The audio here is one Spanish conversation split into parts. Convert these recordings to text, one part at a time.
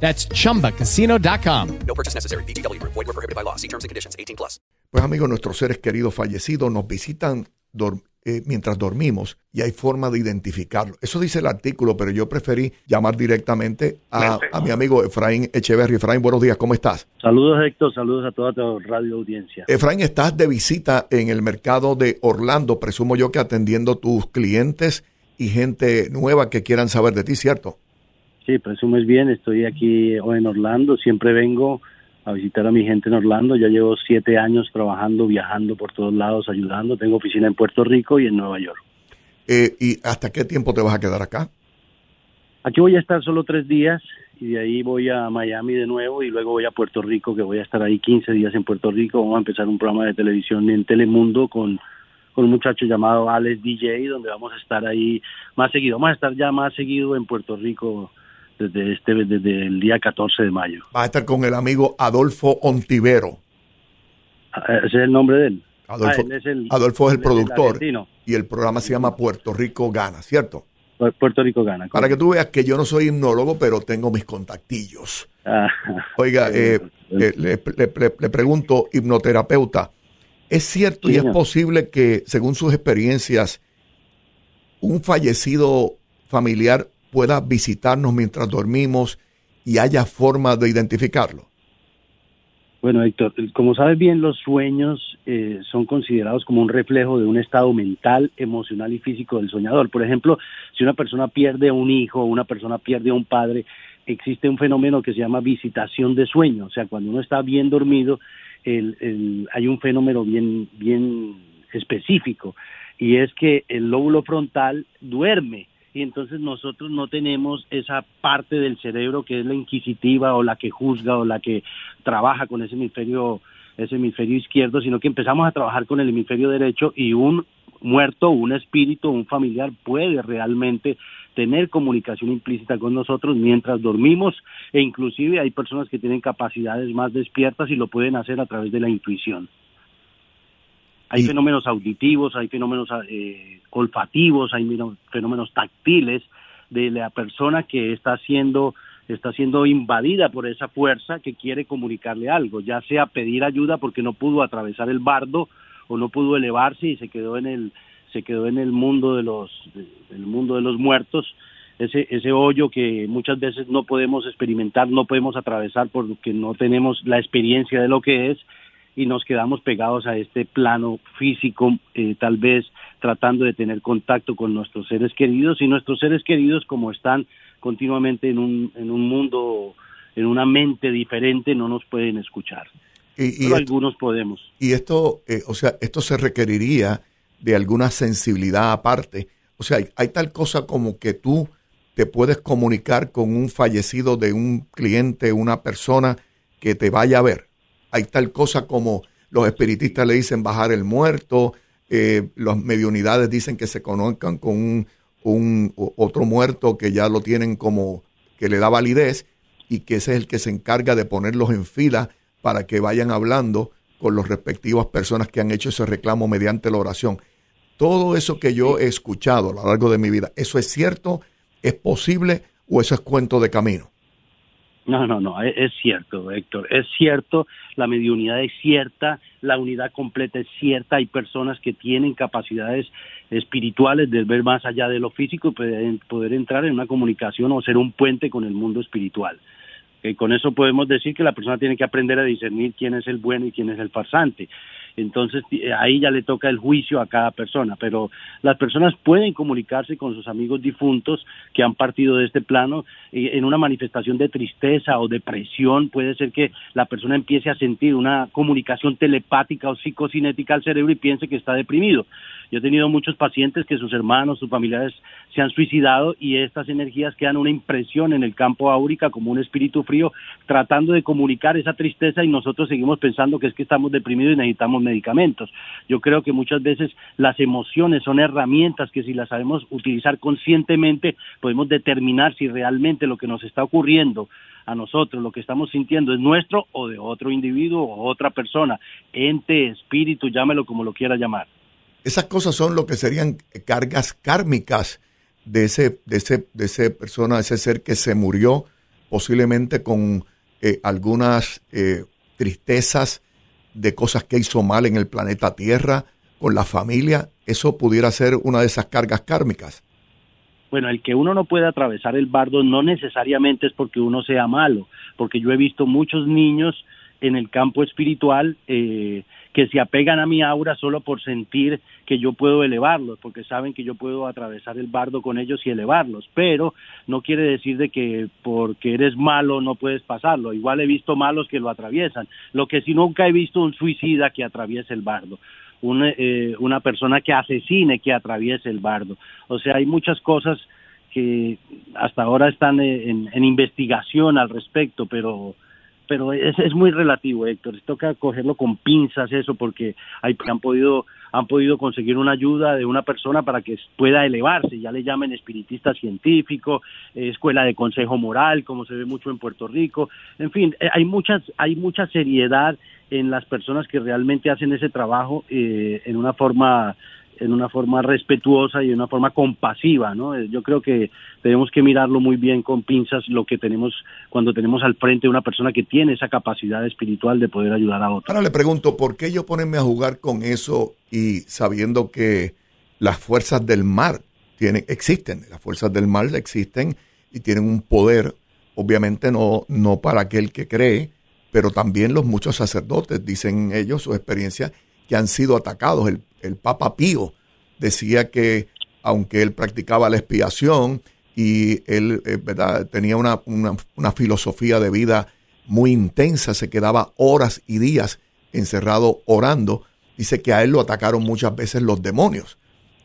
That's chumbacasino.com. No purchase necessary. BGW. Void were prohibited by law. See terms and conditions. 18 plus. Pues amigos, nuestros seres queridos fallecidos nos visitan dor- eh, mientras dormimos y hay forma de identificarlo. Eso dice el artículo, pero yo preferí llamar directamente a, a mi amigo Efraín Echeverry. Efraín, buenos días, ¿cómo estás? Saludos Héctor, saludos a toda tu radio audiencia. Efraín, estás de visita en el mercado de Orlando, presumo yo que atendiendo tus clientes y gente nueva que quieran saber de ti, ¿cierto? Sí, presumes bien, estoy aquí hoy en Orlando, siempre vengo a visitar a mi gente en Orlando, ya llevo siete años trabajando, viajando por todos lados, ayudando, tengo oficina en Puerto Rico y en Nueva York. Eh, ¿Y hasta qué tiempo te vas a quedar acá? Aquí voy a estar solo tres días y de ahí voy a Miami de nuevo y luego voy a Puerto Rico, que voy a estar ahí 15 días en Puerto Rico, vamos a empezar un programa de televisión en Telemundo con con un muchacho llamado Alex DJ, donde vamos a estar ahí más seguido. Vamos a estar ya más seguido en Puerto Rico desde este desde el día 14 de mayo. Vas a estar con el amigo Adolfo Ontivero. Ah, Ese es el nombre de él. Adolfo, Ah, él es el- Adolfo es el él productor y el programa se llama Puerto Rico Gana, ¿cierto? Pu- Puerto Rico gana. Para que tú veas que yo no soy hipnólogo, pero tengo mis contactillos. Ah, Oiga, eh, eh, le, le- le- le pregunto, hipnoterapeuta, ¿es cierto y es posible que, según sus experiencias, un fallecido familiar pueda visitarnos mientras dormimos y haya forma de identificarlo? Bueno, Héctor, como sabes bien, los sueños eh, son considerados como un reflejo de un estado mental, emocional y físico del soñador. Por ejemplo, si una persona pierde a un hijo, una persona pierde a un padre, existe un fenómeno que se llama visitación de sueño. O sea, cuando uno está bien dormido, hay un fenómeno bien, bien específico y es que el lóbulo frontal duerme y entonces nosotros no tenemos esa parte del cerebro que es la inquisitiva o la que juzga o la que trabaja con ese hemisferio ese hemisferio izquierdo, sino que empezamos a trabajar con el hemisferio derecho y un muerto, un espíritu, un familiar puede realmente tener comunicación implícita con nosotros mientras dormimos e inclusive hay personas que tienen capacidades más despiertas y lo pueden hacer a través de la intuición. Hay Y- fenómenos auditivos, hay fenómenos eh, olfativos, hay fenómenos táctiles de la persona que está siendo está siendo invadida por esa fuerza que quiere comunicarle algo, ya sea pedir ayuda porque no pudo atravesar el bardo o no pudo elevarse y se quedó en el se quedó en el mundo de los del mundo de los muertos. Ese ese hoyo que muchas veces no podemos experimentar no podemos atravesar porque no tenemos la experiencia de lo que es y nos quedamos pegados a este plano físico, eh, tal vez tratando de tener contacto con nuestros seres queridos y nuestros seres queridos como están continuamente en un, en un mundo, en una mente diferente, no nos pueden escuchar. Y, y Pero esto, algunos podemos. y esto, eh, o sea, esto se requeriría de alguna sensibilidad aparte. O sea, hay, hay tal cosa como que tú te puedes comunicar con un fallecido de un cliente, una persona que te vaya a ver. Hay tal cosa como los espiritistas le dicen bajar el muerto, eh, las mediunidades dicen que se conozcan con un, un- otro muerto que ya lo tienen como que le da validez y que ese es el que se encarga de ponerlos en fila para que vayan hablando con las respectivas personas que han hecho ese reclamo mediante la oración. Todo eso que yo he escuchado a lo largo de mi vida, ¿eso es cierto? ¿Es posible o eso es cuento de camino? No, no, no, es, es cierto, Héctor, es cierto, la mediunidad es cierta, la unidad completa es cierta, hay personas que tienen capacidades espirituales de ver más allá de lo físico y poder, poder entrar en una comunicación o ser un puente con el mundo espiritual. Eh, con eso podemos decir que la persona tiene que aprender a discernir quién es el bueno y quién es el farsante. Entonces eh, ahí ya le toca el juicio a cada persona, pero las personas pueden comunicarse con sus amigos difuntos que han partido de este plano en una manifestación de tristeza o depresión, puede ser que la persona empiece a sentir una comunicación telepática o psicocinética al cerebro y piense que está deprimido. Yo he tenido muchos pacientes que sus hermanos, sus familiares se han suicidado y estas energías quedan una impresión en el campo áurica como un espíritu frío tratando de comunicar esa tristeza y nosotros seguimos pensando que es que estamos deprimidos y necesitamos medicamentos. Yo creo que muchas veces las emociones son herramientas que si las sabemos utilizar conscientemente podemos determinar si realmente lo que nos está ocurriendo a nosotros, lo que estamos sintiendo es nuestro o de otro individuo o otra persona, ente, espíritu, llámelo como lo quiera llamar. Esas cosas son lo que serían cargas kármicas de ese, de ese, de ese persona, de ese ser que se murió, posiblemente con eh, algunas eh, tristezas de cosas que hizo mal en el planeta Tierra, con la familia. Eso pudiera ser una de esas cargas kármicas. Bueno, el que uno no puede atravesar el bardo no necesariamente es porque uno sea malo, porque yo he visto muchos niños en el campo espiritual eh, que se apegan a mi aura solo por sentir que yo puedo elevarlos, porque saben que yo puedo atravesar el bardo con ellos y elevarlos, pero no quiere decir de que porque eres malo no puedes pasarlo. Igual he visto malos que lo atraviesan. Lo que sí nunca he visto un suicida que atraviese el bardo. Una, eh, una persona que asesine que atraviese el bardo. O sea, hay muchas cosas que hasta ahora están en, en investigación al respecto, pero pero es, es muy relativo, Héctor. Toca cogerlo con pinzas eso, porque hay, han podido han podido conseguir una ayuda de una persona para que pueda elevarse, ya le llamen espiritista científico, eh, escuela de consejo moral, como se ve mucho en Puerto Rico, en fin, eh, hay muchas, hay mucha seriedad en las personas que realmente hacen ese trabajo eh, en una forma en una forma respetuosa y en una forma compasiva, ¿no? Eh, yo creo que tenemos que mirarlo muy bien con pinzas lo que tenemos cuando tenemos al frente una persona que tiene esa capacidad espiritual de poder ayudar a otros. Ahora le pregunto, ¿por qué yo ponerme a jugar con eso y sabiendo que las fuerzas del mar tienen, existen, las fuerzas del mar existen y tienen un poder, obviamente no, no para aquel que cree, pero también los muchos sacerdotes, dicen ellos, su experiencia, que han sido atacados. El, el Papa Pío decía que aunque él practicaba la expiación y él eh, ¿verdad? tenía una, una, filosofía de vida muy intensa, se quedaba horas y días encerrado orando, dice que a él lo atacaron muchas veces los demonios.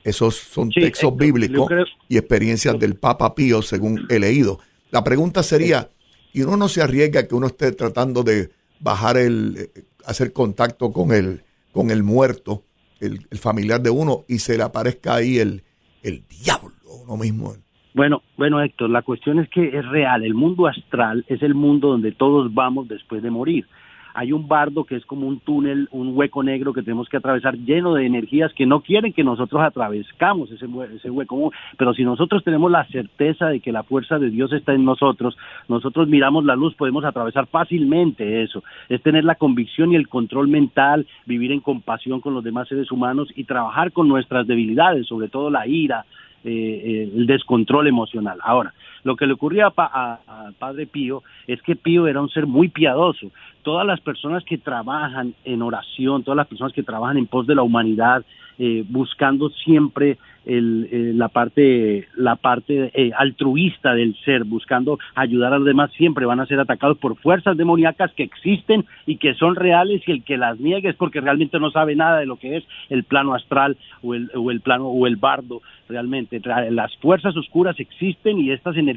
Esos son textos bíblicos y experiencias del Papa Pío, según he leído. La pregunta sería, ¿y uno no se arriesga que uno esté tratando de bajar el, eh, hacer contacto con el, con el muerto, el, familiar de uno, y se le aparezca ahí el, el diablo, uno mismo. Bueno, bueno, Héctor, la cuestión es que es real. El mundo astral es el mundo donde todos vamos después de morir hay un bardo que es como un túnel, un hueco negro que tenemos que atravesar lleno de energías que no quieren que nosotros atravescamos ese, ese hueco. Pero si nosotros tenemos la certeza de que la fuerza de Dios está en nosotros, nosotros miramos la luz, podemos atravesar fácilmente eso. Es tener la convicción y el control mental, vivir en compasión con los demás seres humanos y trabajar con nuestras debilidades, sobre todo la ira, eh, eh, el descontrol emocional. Ahora, lo que le ocurría al padre Pío es que Pío era un ser muy piadoso. Todas las personas que trabajan en oración, todas las personas que trabajan en pos de la humanidad, eh, buscando siempre el, eh, la parte, la parte eh, altruista del ser, buscando ayudar a los demás, siempre van a ser atacados por fuerzas demoníacas que existen y que son reales y el que las niegue es porque realmente no sabe nada de lo que es el plano astral o el, o el plano o el bardo realmente. Las fuerzas oscuras existen y estas energías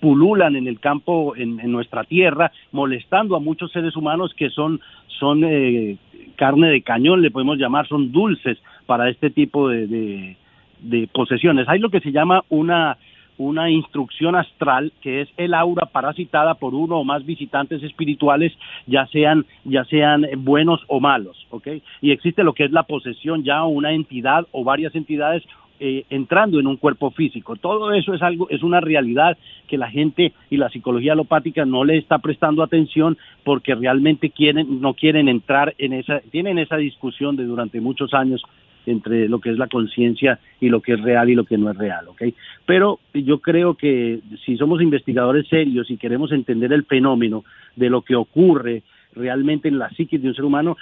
pululan en el campo, en, nuestra tierra, molestando a muchos seres humanos que son, son eh, carne de cañón, le podemos llamar, son dulces para este tipo de de posesiones. Hay lo que se llama una una instrucción astral que es el aura parasitada por uno o más visitantes espirituales, ya sean ya sean buenos o malos, ¿ok? Y existe lo que es la posesión ya una entidad o varias entidades eh, entrando en un cuerpo físico. Todo eso es algo, es una realidad que la gente y la psicología alopática no le está prestando atención porque realmente quieren, no quieren entrar en esa, tienen esa discusión de durante muchos años entre lo que es la conciencia y lo que es real y lo que no es real, ¿ok? Pero yo creo que si somos investigadores serios y queremos entender el fenómeno de lo que ocurre realmente en la psiquis de un ser humano,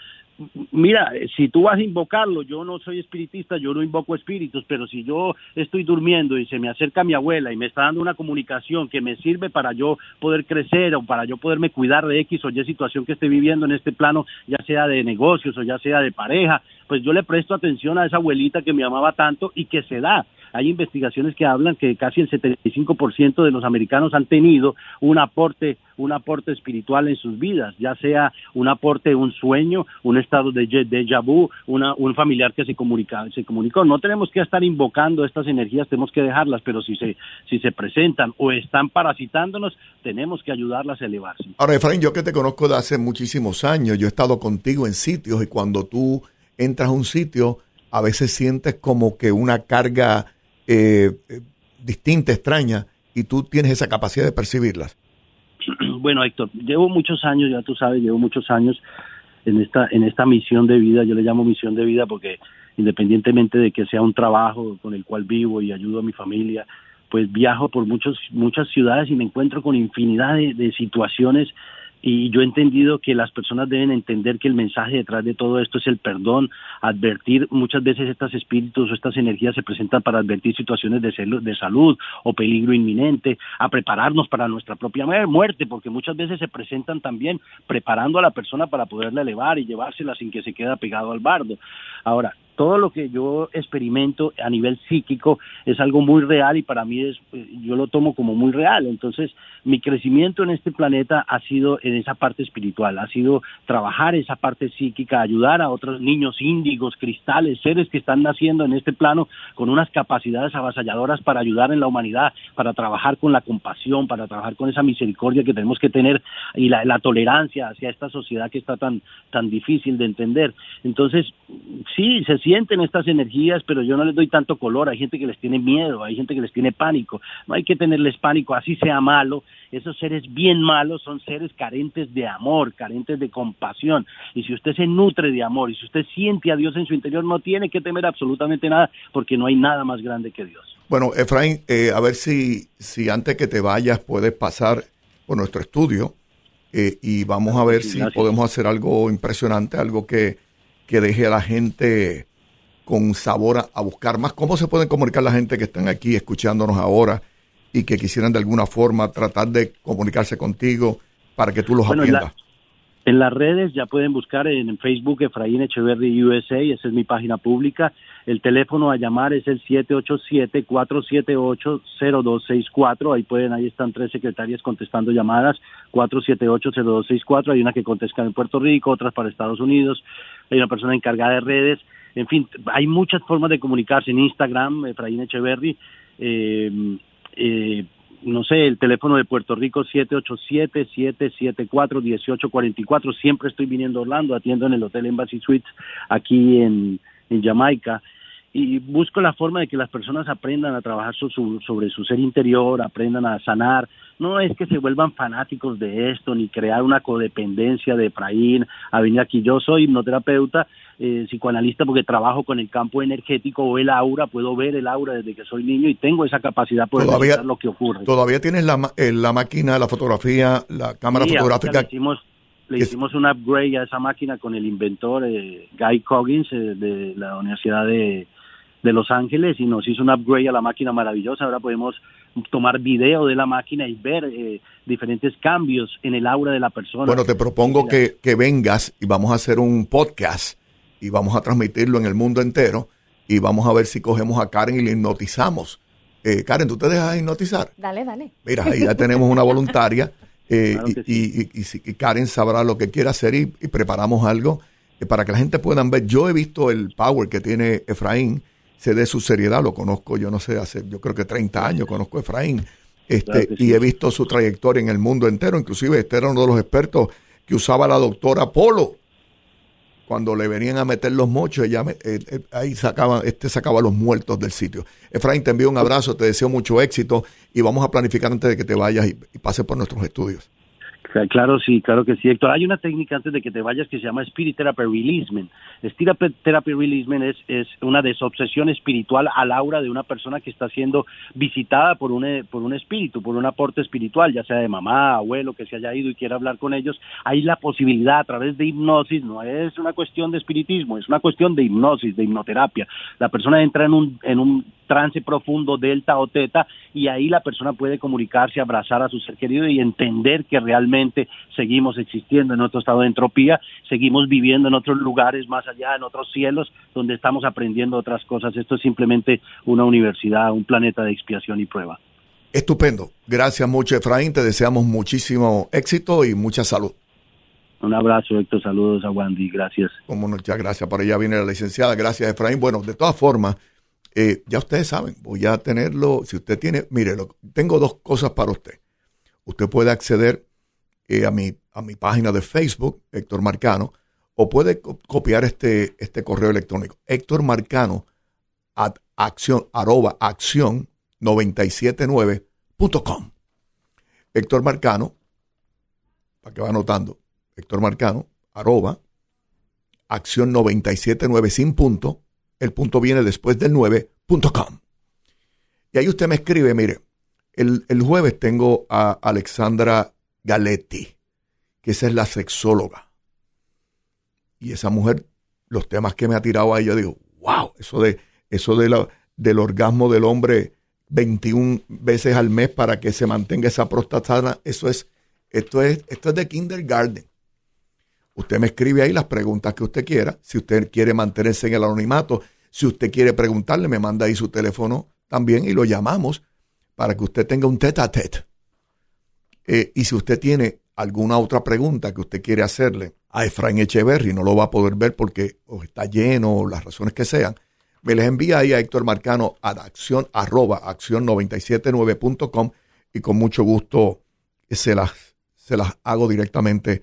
Mira, si tú vas a invocarlo, yo no soy espiritista, yo no invoco espíritus, pero si yo estoy durmiendo y se me acerca mi abuela y me está dando una comunicación que me sirve para yo poder crecer o para yo poderme cuidar de X o Y situación que esté viviendo en este plano, ya sea de negocios o ya sea de pareja, pues yo le presto atención a esa abuelita que me amaba tanto y que se da. Hay investigaciones que hablan que casi el 75% de los americanos han tenido un aporte, un aporte espiritual en sus vidas, ya sea un aporte, un sueño, un estado de déjà vu, una, un familiar que se, comunica, se comunicó. No tenemos que estar invocando estas energías, tenemos que dejarlas, pero si se, si se presentan o están parasitándonos, tenemos que ayudarlas a elevarse. Ahora, Efraín, yo que te conozco de hace muchísimos años, yo he estado contigo en sitios y cuando tú entras a un sitio, a veces sientes como que una carga eh, distinta, extraña, y tú tienes esa capacidad de percibirlas. Bueno, Héctor, llevo muchos años, ya tú sabes, llevo muchos años en esta, en esta misión de vida, yo le llamo misión de vida porque independientemente de que sea un trabajo con el cual vivo y ayudo a mi familia, pues viajo por muchos, muchas ciudades y me encuentro con infinidad de situaciones y yo he entendido que las personas deben entender que el mensaje detrás de todo esto es el perdón, advertir, muchas veces estos espíritus o estas energías se presentan para advertir situaciones de, de salud o peligro inminente, a prepararnos para nuestra propia muerte, porque muchas veces se presentan también preparando a la persona para poderla elevar y llevársela sin que se quede pegado al bardo. Ahora, todo lo que yo experimento a nivel psíquico es algo muy real y para mí es, eh, yo lo tomo como muy real. Entonces, mi crecimiento en este planeta ha sido en esa parte espiritual, ha sido trabajar esa parte psíquica, ayudar a otros niños índigos, cristales, seres que están naciendo en este plano con unas capacidades avasalladoras para ayudar en la humanidad, para trabajar con la compasión, para trabajar con esa misericordia que tenemos que tener y la, la tolerancia hacia esta sociedad que está tan, tan difícil de entender. Entonces, sí, se sienten estas energías, pero yo no les doy tanto color. Hay gente que les tiene miedo, hay gente que les tiene pánico. No hay que tenerles pánico, así sea malo. Esos seres bien malos son seres carentes de amor, carentes de compasión. Y si usted se nutre de amor y si usted siente a Dios en su interior, no tiene que temer absolutamente nada, porque no hay nada más grande que Dios. Bueno, Efraín, eh, a ver si, si antes que te vayas puedes pasar por nuestro estudio eh, y vamos a ver si podemos hacer algo impresionante, algo que, que deje a la gente con sabor a, buscar más. ¿Cómo se pueden comunicar la gente que están aquí escuchándonos ahora y que quisieran de alguna forma tratar de comunicarse contigo para que tú los atiendas? En, las redes ya pueden buscar en Facebook Efraín Echeverry USA, esa es mi página pública. El teléfono a llamar es el 787-478-0264. Ahí pueden, ahí están tres secretarias contestando llamadas, 478-0264. Hay una que contesta en Puerto Rico, otras para Estados Unidos. Hay una persona encargada de redes en fin, hay muchas formas de comunicarse en Instagram, Efraín Echeverry, eh, eh, no sé, el teléfono de Puerto Rico 787-774-1844, siempre estoy viniendo a Orlando, atiendo en el Hotel Embassy Suites aquí en, en Jamaica y busco la forma de que las personas aprendan a trabajar sobre su ser interior, aprendan a sanar. No es que se vuelvan fanáticos de esto, ni crear una codependencia de Efraín a venir aquí. Yo soy hipnoterapeuta, eh, psicoanalista, porque trabajo con el campo energético o el aura, puedo ver el aura desde que soy niño y tengo esa capacidad de ver lo que ocurre. ¿Todavía tienes la, eh, la máquina, la fotografía, la cámara fotográfica? Le hicimos, le hicimos un upgrade a esa máquina con el inventor eh, Guy Coggins de la Universidad de de Los Ángeles y nos hizo un upgrade a la máquina maravillosa. Ahora podemos tomar video de la máquina y ver eh, diferentes cambios en el aura de la persona. Bueno, te propongo que, que vengas y vamos a hacer un podcast y vamos a transmitirlo en el mundo entero y vamos a ver si cogemos a Karen y le hipnotizamos. Eh, Karen, ¿tú te dejas hipnotizar? Dale, dale. Mira, ahí ya tenemos una voluntaria eh, y, y, Karen sabrá lo que quiere hacer y, preparamos algo para que la gente pueda ver. Yo he visto el power que tiene Efraín se dé su seriedad, lo conozco, yo no sé, hace yo creo que 30 años conozco a Efraín, este, y he visto su trayectoria en el mundo entero, inclusive este era uno de los expertos que usaba la doctora Polo. Cuando le venían a meter los mochos, ella eh, eh, ahí sacaba, este sacaba los muertos del sitio. Efraín, te envío un abrazo, te deseo mucho éxito y vamos a planificar antes de que te vayas y, y pases por nuestros estudios. Claro, sí, claro que sí, Héctor. Hay una técnica antes de que te vayas que se llama Spirit Therapy Releasement. Estira Therapy Releasement es, es una desobsesión espiritual al aura de una persona que está siendo visitada por un, por un espíritu, por un aporte espiritual, ya sea de mamá, abuelo, que se haya ido y quiera hablar con ellos. Hay la posibilidad a través de hipnosis, no es una cuestión de espiritismo, es una cuestión de hipnosis, de hipnoterapia. La persona entra en un, en un trance profundo, delta o teta, y ahí la persona puede comunicarse, abrazar a su ser querido y entender que realmente seguimos existiendo en otro estado de entropía, seguimos viviendo en otros lugares más allá, en otros cielos, donde estamos aprendiendo otras cosas. Esto es simplemente una universidad, un planeta de expiación y prueba. Estupendo. Gracias mucho, Efraín. Te deseamos muchísimo éxito y mucha salud. Un abrazo, Héctor. Saludos a Wandy. Gracias. Como muchas gracias. Por allá viene la licenciada. Gracias, Efraín. Bueno, de todas formas, eh, ya ustedes saben, voy a tenerlo. Si usted tiene, mire, tengo dos cosas para usted. Usted puede acceder eh, a, mi, a mi página de Facebook, Héctor Marcano, o puede copiar este, este correo electrónico, Héctor Marcano, at acción, arroba acción 979.com. Héctor Marcano, para que va anotando, Héctor Marcano, arroba acción 979 sin punto, el punto viene después del 9.com. Y ahí usted me escribe, mire, el, el jueves tengo a Alexandra Galetti, que esa es la sexóloga. Y esa mujer, los temas que me ha tirado ahí, yo digo, wow, eso de eso de la, del orgasmo del hombre 21 veces al mes para que se mantenga esa próstata eso es, esto es, esto es de kindergarten. Usted me escribe ahí las preguntas que usted quiera. Si usted quiere mantenerse en el anonimato, si usted quiere preguntarle, me manda ahí su teléfono también y lo llamamos para que usted tenga un tete a tete. Eh, y si usted tiene alguna otra pregunta que usted quiere hacerle a Efraín Echeverry, no lo va a poder ver porque está lleno o las razones que sean, me les envía ahí a Héctor Marcano a acción arroba acción 979.com y con mucho gusto se las, se las hago directamente